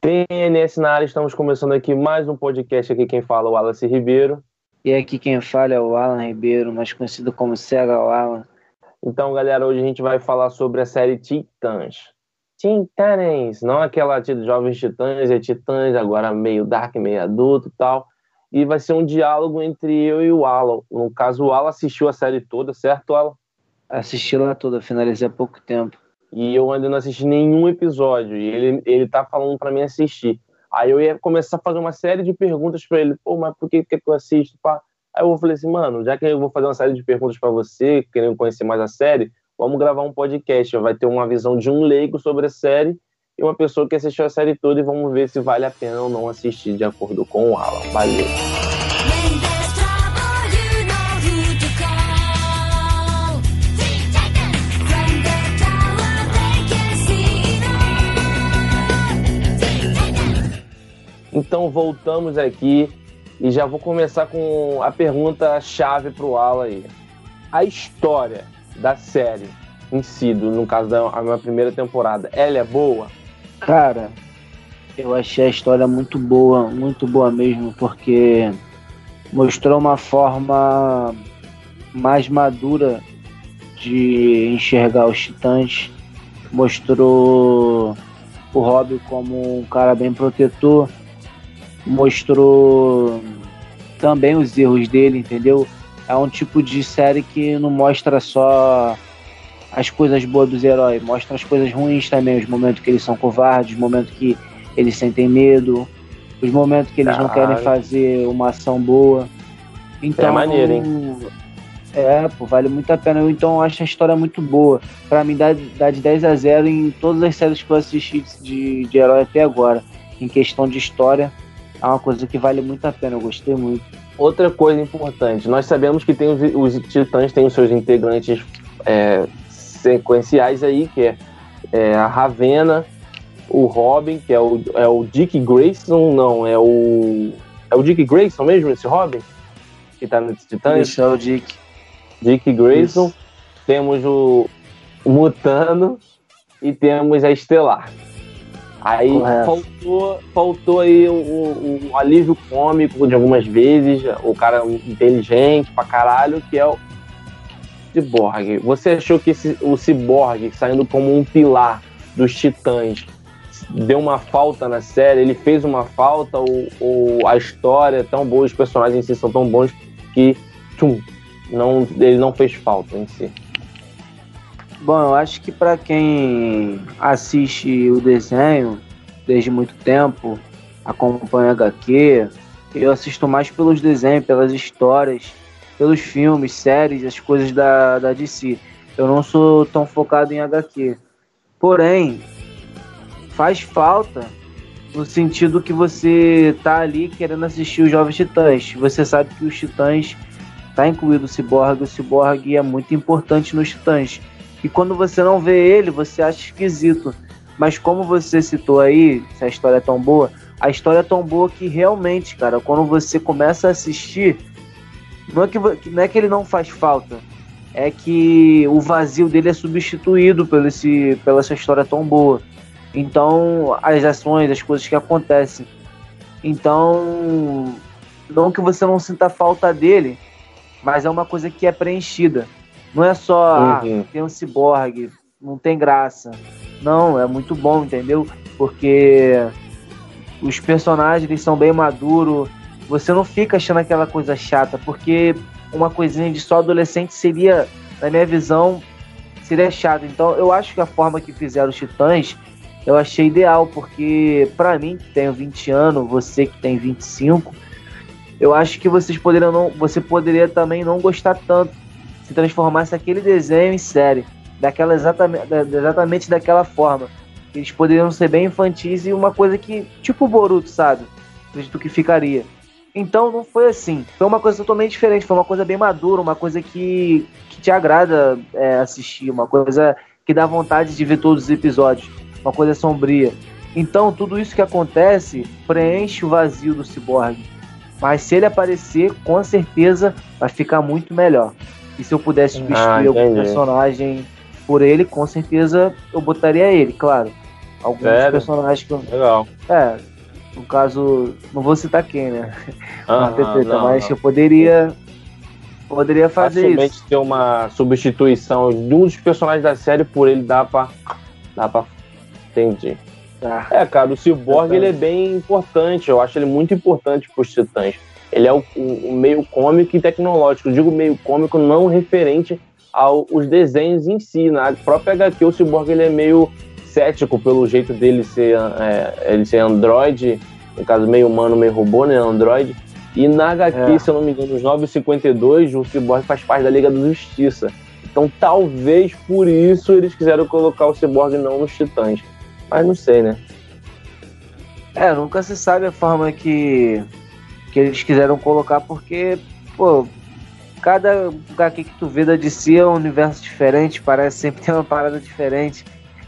TNS na área, estamos começando aqui mais um podcast. Aqui quem fala é o Wallace Ribeiro. E aqui quem fala é o Alan Ribeiro, mais conhecido como Cega Alan. Então, galera, hoje a gente vai falar sobre a série Titãs. Titãs, não aquela de Jovens Titãs, é Titãs, agora meio dark, meio adulto e tal. E vai ser um diálogo entre eu e o Alan. No caso, o Alan assistiu a série toda, certo, Alan? Assisti lá toda, finalizei há pouco tempo. E eu ainda não assisti nenhum episódio. E ele, ele tá falando para mim assistir. Aí eu ia começar a fazer uma série de perguntas para ele. Pô, mas por que, que eu assisto? Pá? Aí eu falei assim, mano, já que eu vou fazer uma série de perguntas para você, querendo conhecer mais a série, vamos gravar um podcast. Vai ter uma visão de um leigo sobre a série e uma pessoa que assistiu a série toda e vamos ver se vale a pena ou não assistir de acordo com o Alan. Valeu. Então voltamos aqui e já vou começar com a pergunta chave para o Alan aí. A história da série em si, no caso da minha primeira temporada, ela é boa? Cara, eu achei a história muito boa, muito boa mesmo, porque mostrou uma forma mais madura de enxergar os titãs, mostrou o Rob como um cara bem protetor, mostrou também os erros dele, entendeu? É um tipo de série que não mostra só as coisas boas dos heróis, mostra as coisas ruins também, os momentos que eles são covardes, os momentos que eles sentem medo, os momentos que eles Caralho. não querem fazer uma ação boa. Então, é maneiro, hein? É, pô, vale muito a pena. Eu então acho a história muito boa. Pra mim, dá, dá de 10 a 0 em todas as séries que eu assisti de, de herói até agora. Em questão de história, é uma coisa que vale muito a pena. Eu gostei muito. Outra coisa importante, nós sabemos que tem os, os Titãs têm os seus integrantes é, sequenciais aí, que é, é, a Ravena, o Robin, que é o, é o Dick Grayson, não, é o. É o Dick Grayson mesmo, esse Robin? Que tá nos Titãs? Isso é o Dick. Dick Grayson. Isso. Temos o, o Mutano e temos a Estelar. Aí faltou, faltou aí o, o, o, alívio cômico de algumas vezes, o cara inteligente pra caralho, que é o, Cyborg, você achou que esse, o Cyborg, saindo como um pilar dos Titãs, deu uma falta na série? Ele fez uma falta ou, ou a história é tão boa, os personagens em si são tão bons que tchum, não, ele não fez falta em si? Bom, eu acho que para quem assiste o desenho desde muito tempo, acompanha HQ, eu assisto mais pelos desenhos, pelas histórias pelos filmes, séries, as coisas da, da DC. Eu não sou tão focado em HQ. Porém, faz falta no sentido que você tá ali querendo assistir os Jovens Titãs. Você sabe que os Titãs tá incluído o Cyborg, o Cyborg é muito importante nos Titãs. E quando você não vê ele, você acha esquisito. Mas como você citou aí, se a história é tão boa, a história é tão boa que realmente, cara, quando você começa a assistir, não é que, não é que ele não faz falta, é que o vazio dele é substituído pelo esse, pela essa história tão boa. Então, as ações, as coisas que acontecem. Então, não que você não sinta falta dele, mas é uma coisa que é preenchida. Não é só, ah, uhum. ah, tem um ciborgue, não tem graça. Não, é muito bom, entendeu? Porque os personagens eles são bem maduros, você não fica achando aquela coisa chata, porque uma coisinha de só adolescente seria, na minha visão, seria chato. Então eu acho que a forma que fizeram os Titãs eu achei ideal, porque para mim que tenho 20 anos, você que tem 25, eu acho que vocês poderiam não, você poderia também não gostar tanto se transformasse aquele desenho em série, daquela exatamente, exatamente daquela forma. Eles poderiam ser bem infantis e uma coisa que, tipo o Boruto, sabe? Acredito que ficaria. Então não foi assim. Foi uma coisa totalmente diferente. Foi uma coisa bem madura, uma coisa que, que te agrada é, assistir, uma coisa que dá vontade de ver todos os episódios, uma coisa sombria. Então tudo isso que acontece preenche o vazio do Cyborg. Mas se ele aparecer, com certeza vai ficar muito melhor. E se eu pudesse substituir ah, algum personagem por ele, com certeza eu botaria ele, claro. Alguns Sério? personagens que eu. Legal. É, no caso, não vou citar quem, né? Ah, não, mas não. eu poderia. Poderia fazer Facilmente isso. ter uma substituição de um dos personagens da série por ele dá pra. Dá pra. Entendi. Ah, é, cara, o Cyborg ele é bem importante. Eu acho ele muito importante pros titãs. Ele é o, o, meio cômico e tecnológico. Eu digo meio cômico não referente aos desenhos em si. Na própria HQ, o Cyborg ele é meio cético pelo jeito dele ser, é, ele ser android, no caso meio humano, meio robô, né, android. E na HQ, é. se eu não me engano, nos 952, o Cyborg faz parte da Liga da Justiça. Então talvez por isso eles quiseram colocar o Cyborg não nos Titãs. Mas não sei, né? É, nunca se sabe a forma que, que eles quiseram colocar, porque, pô, cada HQ que tu vê da DC é um universo diferente, parece sempre ter uma parada diferente.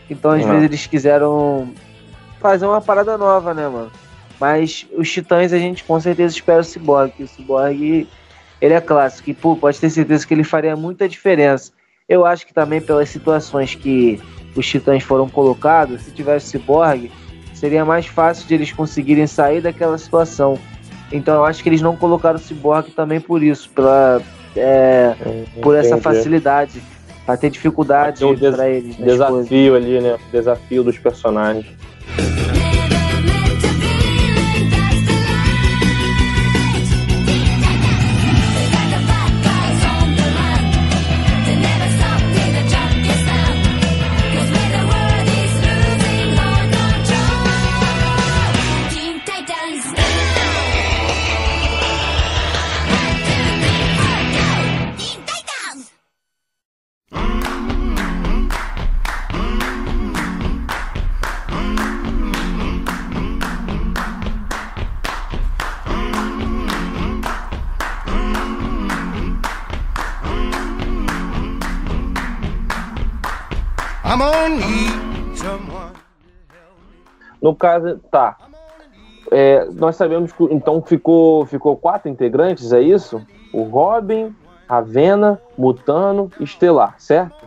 Então, às uhum. vezes, eles quiseram fazer uma parada nova, né, mano? Mas os Titãs a gente com certeza espera o Cyborg. O Cyborg, ele é clássico. E, pô, pode ter certeza que ele faria muita diferença. Eu acho que também pelas situações que os Titãs foram colocados, se tivesse Cyborg, seria mais fácil de eles conseguirem sair daquela situação. Então eu acho que eles não colocaram o Cyborg também por isso, pela, é, por essa facilidade. Vai ter dificuldade para eles. Desafio ali, né? Desafio dos personagens. No caso, tá. É, nós sabemos que então ficou, ficou quatro integrantes, é isso? O Robin, Ravena, Mutano e Estelar, certo?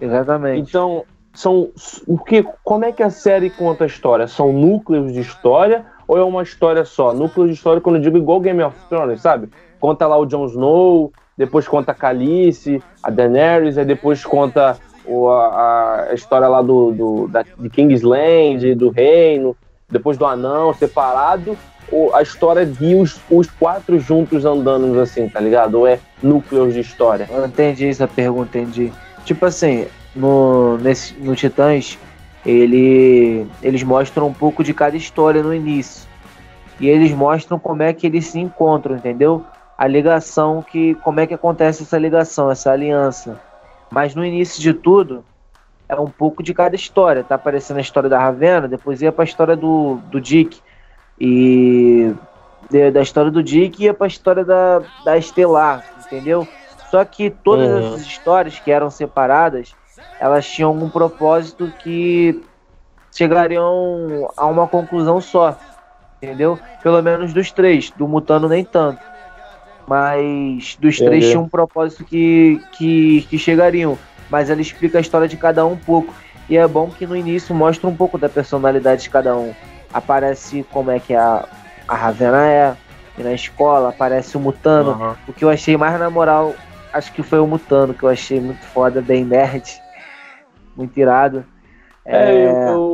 Exatamente. Então, são o que como é que a série conta a história? São núcleos de história ou é uma história só? Núcleos de história quando eu digo igual Game of Thrones, sabe? Conta lá o Jon Snow, depois conta a Calice, a Daenerys, aí depois conta o, a, a, história lá do, do da, de Kingsland, do reino, depois do anão separado, ou a história de os, os quatro juntos andando assim, tá ligado? Ou é núcleos de história? Eu entendi essa pergunta, entendi. Tipo assim, no, nesse, no Titãs, ele, eles mostram um pouco de cada história no início. E eles mostram como é que eles se encontram, entendeu? A ligação que. como é que acontece essa ligação, essa aliança. Mas no início de tudo, é um pouco de cada história. Tá aparecendo a história da Ravena, depois ia pra história do, do Dick. E de, da história do Dick ia pra história da, da Estelar, entendeu? Só que todas uhum. essas histórias que eram separadas, elas tinham um propósito que chegariam a uma conclusão só, entendeu? Pelo menos dos três, do Mutano nem tanto mas dos Entendi. três tinha um propósito que, que, que chegariam. Mas ela explica a história de cada um um pouco. E é bom que no início mostra um pouco da personalidade de cada um. Aparece como é que a, a Ravena é, e na escola aparece o Mutano. Uhum. O que eu achei mais na moral, acho que foi o Mutano, que eu achei muito foda, bem nerd. Muito irado. É, é... Eu, eu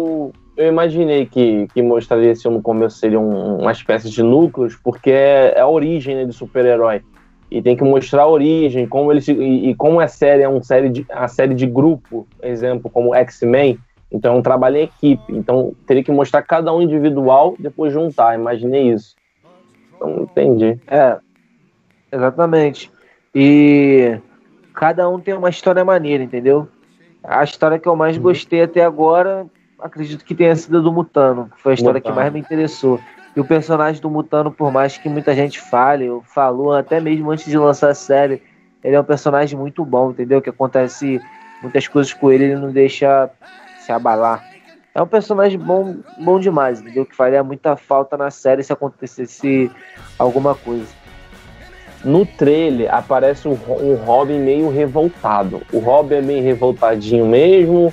imaginei que, que mostraria esse no começo seria um, uma espécie de núcleos, porque é, é a origem né, de super-herói. E tem que mostrar a origem, como ele se, e, e, como é série, é uma série de, a série de grupo, exemplo, como X-Men, então é um trabalho em equipe. Então teria que mostrar cada um individual, depois juntar. Imaginei isso. Então entendi. É, exatamente. E cada um tem uma história maneira, entendeu? A história que eu mais uhum. gostei até agora acredito que tenha sido do Mutano, que foi a história Mutano. que mais me interessou. E o personagem do Mutano, por mais que muita gente fale, ou falou até mesmo antes de lançar a série, ele é um personagem muito bom, entendeu? Que acontece muitas coisas com ele, ele não deixa se abalar. É um personagem bom, bom demais, entendeu? Que faria muita falta na série se acontecesse alguma coisa. No trailer aparece um, um Robin meio revoltado. O Robin é meio revoltadinho mesmo,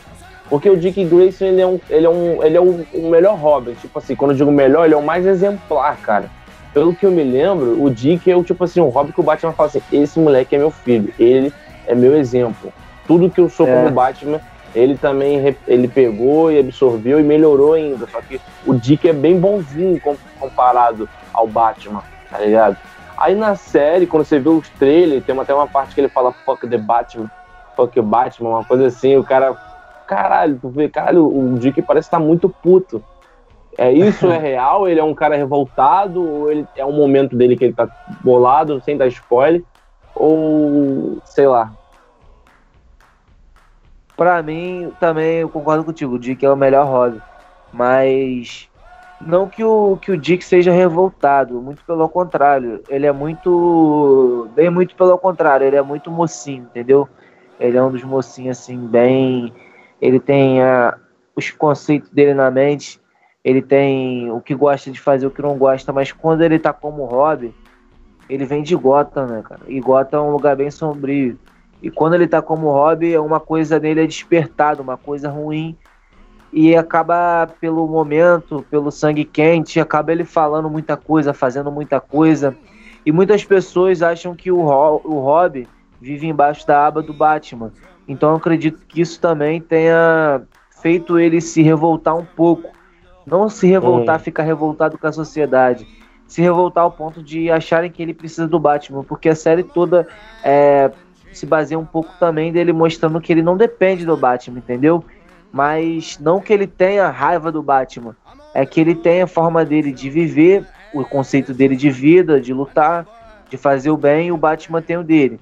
Porque o Dick Grayson, ele é, um, ele é, um, ele é o, o melhor Robin. Tipo assim, quando eu digo melhor, ele é o mais exemplar, cara. Pelo que eu me lembro, o Dick é o tipo assim, um Robin que o Batman fala assim: esse moleque é meu filho, ele é meu exemplo. Tudo que eu sou é. como Batman, ele também ele pegou e absorveu e melhorou ainda. Só que o Dick é bem bonzinho comparado ao Batman, tá ligado? Aí na série, quando você vê os trailers, tem até uma parte que ele fala fuck the Batman, fuck Batman, uma coisa assim, o cara. Caralho, tu vê, caralho, o Dick parece estar tá muito puto. É, isso é real? Ele é um cara revoltado? Ou ele é um momento dele que ele tá bolado, sem dar spoiler? Ou sei lá. Pra mim, também eu concordo contigo. O Dick é o melhor hobby. Mas não que o, que o Dick seja revoltado, muito pelo contrário. Ele é muito. Bem, muito pelo contrário, ele é muito mocinho, entendeu? Ele é um dos mocinhos, assim, bem. Ele tem a, os conceitos dele na mente, ele tem o que gosta de fazer, o que não gosta, mas quando ele tá como hobby, ele vem de Gotham, né, cara? E Gotham é um lugar bem sombrio. E quando ele tá como hobby, é uma coisa nele é despertado, uma coisa ruim e acaba pelo momento, pelo sangue quente, acaba ele falando muita coisa, fazendo muita coisa. E muitas pessoas acham que o, o Rob vive embaixo da aba do Batman. Então eu acredito que isso também tenha feito ele se revoltar um pouco. Não se revoltar, ficar revoltado com a sociedade. Se revoltar ao ponto de acharem que ele precisa do Batman. Porque a série toda é, se baseia um pouco também dele mostrando que ele não depende do Batman, entendeu? mas não que ele tenha raiva do Batman, é que ele tem a forma dele de viver, o conceito dele de vida, de lutar, de fazer o bem, e o Batman tem o dele.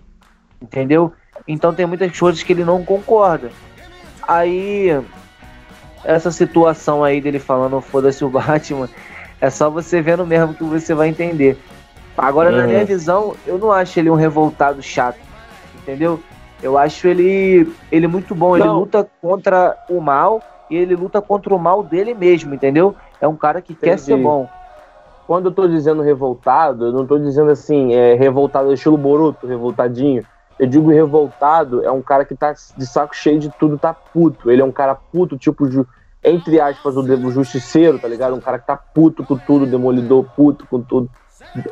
Entendeu? Então tem muitas coisas que ele não concorda. Aí essa situação aí dele falando foda-se o Batman, é só você vendo mesmo que você vai entender. Agora, na minha uhum. visão, eu não acho ele um revoltado chato, entendeu? Eu acho ele, ele muito bom. Ele luta contra o mal e ele luta contra o mal dele mesmo, entendeu? É um cara que Entendi. quer ser bom. Quando eu tô dizendo revoltado, eu não tô dizendo assim, é, revoltado estilo Boruto, revoltadinho. Eu digo revoltado, é um cara que tá de saco cheio de tudo, tá puto. Ele é um cara puto, tipo, entre aspas, o justiceiro, tá ligado? Um cara que tá puto com tudo, demolidor, puto com tudo.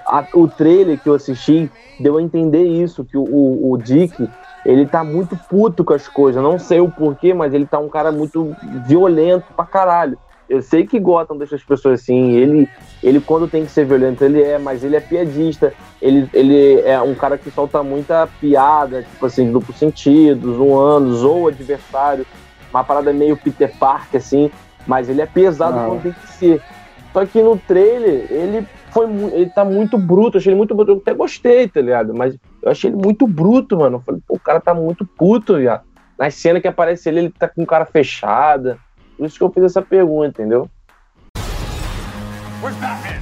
A, o trailer que eu assisti deu a entender isso, que o, o, o Dick, ele tá muito puto com as coisas. Não sei o porquê, mas ele tá um cara muito violento pra caralho. Eu sei que Gotham deixa as pessoas assim. Ele, ele quando tem que ser violento, ele é, mas ele é piadista. Ele, ele é um cara que solta muita piada, tipo assim, duplo sentido, zoando, zoa adversário. Uma parada meio Peter Parker, assim. Mas ele é pesado Não. quando tem que ser. Só que no trailer, ele foi ele tá muito bruto, achei ele muito bruto. Eu até gostei, tá ligado? Mas eu achei ele muito bruto, mano. Eu falei, pô, o cara tá muito puto, viado. Na cena que aparece ele, ele tá com cara fechada. Por isso que eu fiz essa pergunta, entendeu? Where's Batman?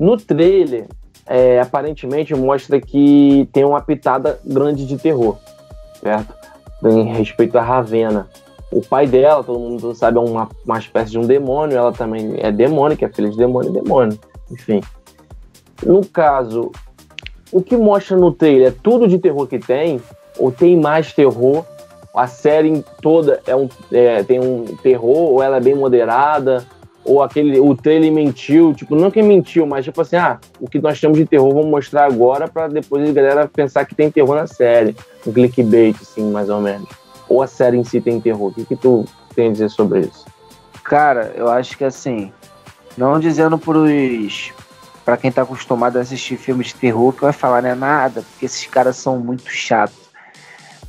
No trailer, é, aparentemente mostra que tem uma pitada grande de terror, certo? Em respeito à Ravena. O pai dela, todo mundo sabe, é uma, uma espécie de um demônio, ela também é demônio, que é filha de demônio e demônio. Enfim. No caso, o que mostra no trailer é tudo de terror que tem, ou tem mais terror? A série toda é um, é, tem um terror, ou ela é bem moderada? Ou aquele o trailer mentiu, tipo, não que mentiu, mas tipo assim, ah, o que nós temos de terror vamos mostrar agora para depois a galera pensar que tem terror na série, um clickbait assim, mais ou menos. Ou a série em si tem terror. O que que tu tem a dizer sobre isso? Cara, eu acho que assim, não dizendo pros para quem tá acostumado a assistir filmes de terror que vai falar né nada, porque esses caras são muito chatos.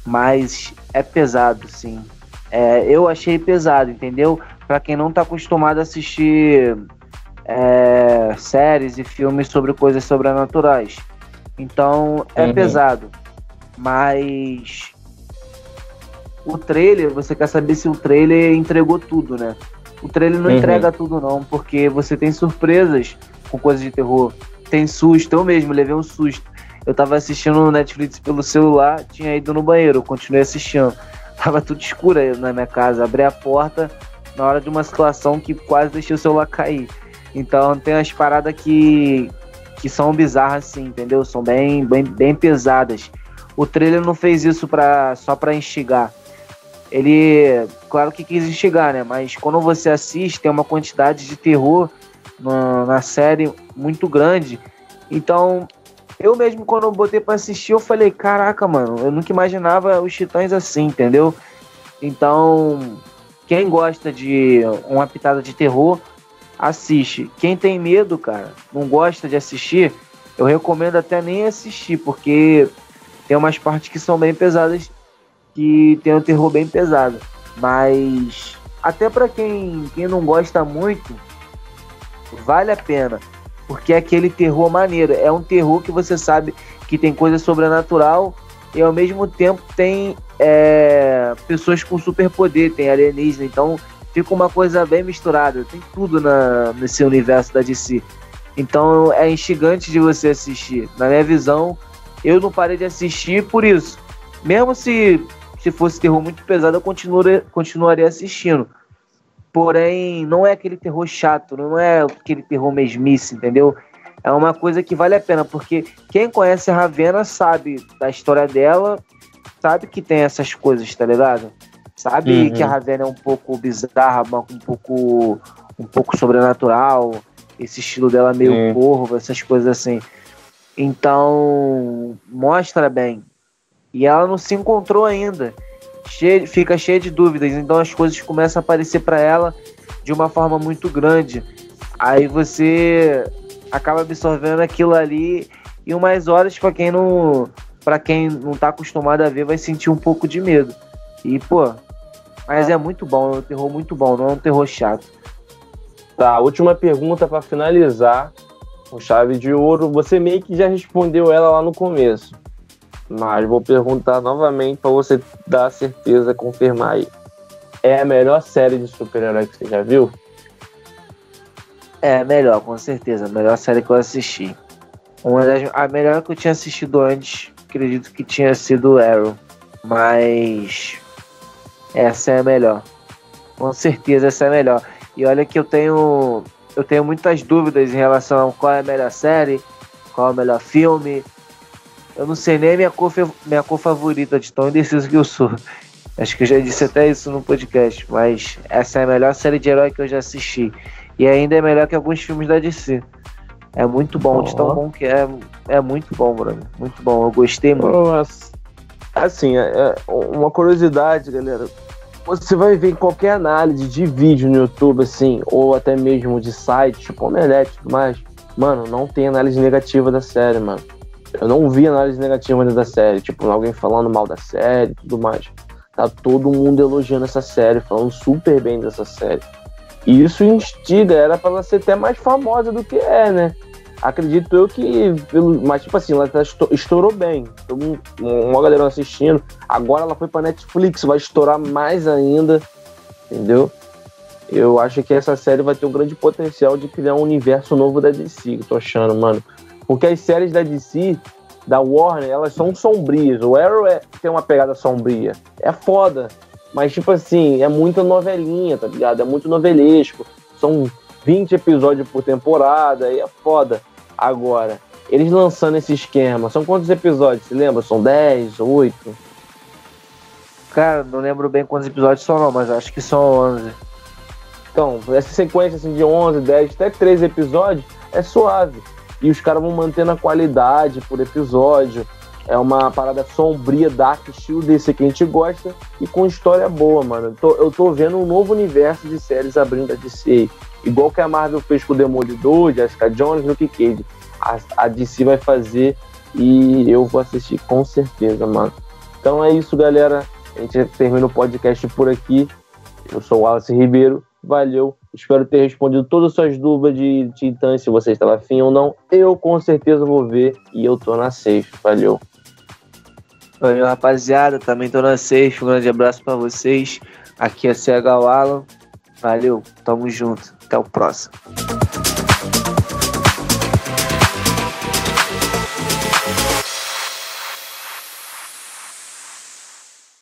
Mas é pesado, sim. É, eu achei pesado, entendeu? Para quem não está acostumado a assistir é, séries e filmes sobre coisas sobrenaturais. Então é uhum. pesado. Mas o trailer, você quer saber se o trailer entregou tudo, né? O trailer não uhum. entrega tudo, não, porque você tem surpresas com coisas de terror. Tem susto, eu mesmo levei um susto. Eu tava assistindo no Netflix pelo celular, tinha ido no banheiro, continuei assistindo. Tava tudo escuro aí na minha casa, abri a porta na hora de uma situação que quase deixei o celular cair. Então tem umas paradas que, que são bizarras assim, entendeu? São bem, bem, bem pesadas. O trailer não fez isso pra, só pra instigar. Ele, claro que quis instigar, né? Mas quando você assiste, tem uma quantidade de terror na, na série muito grande. Então, eu mesmo, quando eu botei pra assistir, eu falei: caraca, mano, eu nunca imaginava os titãs assim, entendeu? Então, quem gosta de uma pitada de terror, assiste. Quem tem medo, cara, não gosta de assistir, eu recomendo até nem assistir, porque tem umas partes que são bem pesadas, que tem um terror bem pesado. Mas até para quem, quem não gosta muito, vale a pena. Porque é aquele terror maneiro. É um terror que você sabe que tem coisa sobrenatural e ao mesmo tempo tem é, pessoas com superpoder, tem alienígena. Então fica uma coisa bem misturada. Tem tudo na, nesse universo da DC. Então é instigante de você assistir. Na minha visão, eu não parei de assistir por isso. Mesmo se, se fosse terror muito pesado, eu continuaria, continuaria assistindo. Porém, não é aquele terror chato, não é aquele terror mesmice, entendeu? É uma coisa que vale a pena, porque quem conhece a Ravena sabe da história dela, sabe que tem essas coisas, tá ligado? Sabe uhum. que a Ravena é um pouco bizarra, um pouco, um pouco sobrenatural, esse estilo dela meio uhum. corvo, essas coisas assim. Então, mostra bem. E ela não se encontrou ainda. Cheia, fica cheia de dúvidas. Então as coisas começam a aparecer para ela de uma forma muito grande. Aí você acaba absorvendo aquilo ali e umas horas para quem não para quem não tá acostumado a ver vai sentir um pouco de medo. E pô, mas é muito bom, é um terror muito bom, não é um terror chato. Tá, última pergunta para finalizar com chave de ouro. Você meio que já respondeu ela lá no começo. Mas vou perguntar novamente para você dar certeza, confirmar aí. É a melhor série de super-herói que você já viu? É, melhor, com certeza. A melhor série que eu assisti. Uma das, a melhor que eu tinha assistido antes, acredito que tinha sido Arrow. Mas essa é a melhor. Com certeza essa é a melhor. E olha que eu tenho eu tenho muitas dúvidas em relação a qual é a melhor série, qual é o melhor filme. Eu não sei nem minha cor, minha cor favorita, de tão indeciso que eu sou. Acho que eu já disse até isso no podcast, mas essa é a melhor série de herói que eu já assisti. E ainda é melhor que alguns filmes da DC. É muito bom, oh. de tão bom que é. É muito bom, Bruno. Muito bom, eu gostei muito. Nossa. Assim, é, é uma curiosidade, galera você vai ver em qualquer análise de vídeo no YouTube, assim, ou até mesmo de site, tipo Omelete e tudo mais, mano, não tem análise negativa da série, mano. Eu não vi análise negativa da série, tipo, alguém falando mal da série e tudo mais. Tá todo mundo elogiando essa série, falando super bem dessa série. E isso instiga, era pra ela ser até mais famosa do que é, né? acredito eu que. Pelo, mas, tipo assim, ela tá estourou bem. Todo uma galera assistindo. Agora ela foi pra Netflix, vai estourar mais ainda. Entendeu? Eu acho que essa série vai ter um grande potencial de criar um universo novo da DC, que eu tô achando, mano. Porque as séries da DC, da Warner, elas são sombrias. O Arrow é, tem uma pegada sombria. É foda. Mas, tipo assim, é muita novelinha, tá ligado? É muito novelesco. São 20 episódios por temporada, e é foda. Agora, eles lançando esse esquema, são quantos episódios? Você lembra? São 10, 8? Cara, não lembro bem quantos episódios são não, mas acho que são 11. Então, essa sequência assim, de 11, 10, até 13 episódios é suave. E os caras vão mantendo a qualidade por episódio. É uma parada sombria, dark, estilo desse que a gente gosta e com história boa, mano. Eu tô, eu tô vendo um novo universo de séries abrindo a DC. Igual que a Marvel fez com o Demolidor, Jessica Jones, Luke Cage. A, a DC vai fazer e eu vou assistir com certeza, mano. Então é isso, galera. A gente termina o podcast por aqui. Eu sou o Wallace Ribeiro. Valeu. Espero ter respondido todas as suas dúvidas de Titãs, se você estava afim ou não. Eu com certeza vou ver e eu tô na sexta. Valeu. Valeu, rapaziada. Também tô na sexta. Um grande abraço para vocês. Aqui é CH Alan. Valeu. Tamo junto. Até o próximo.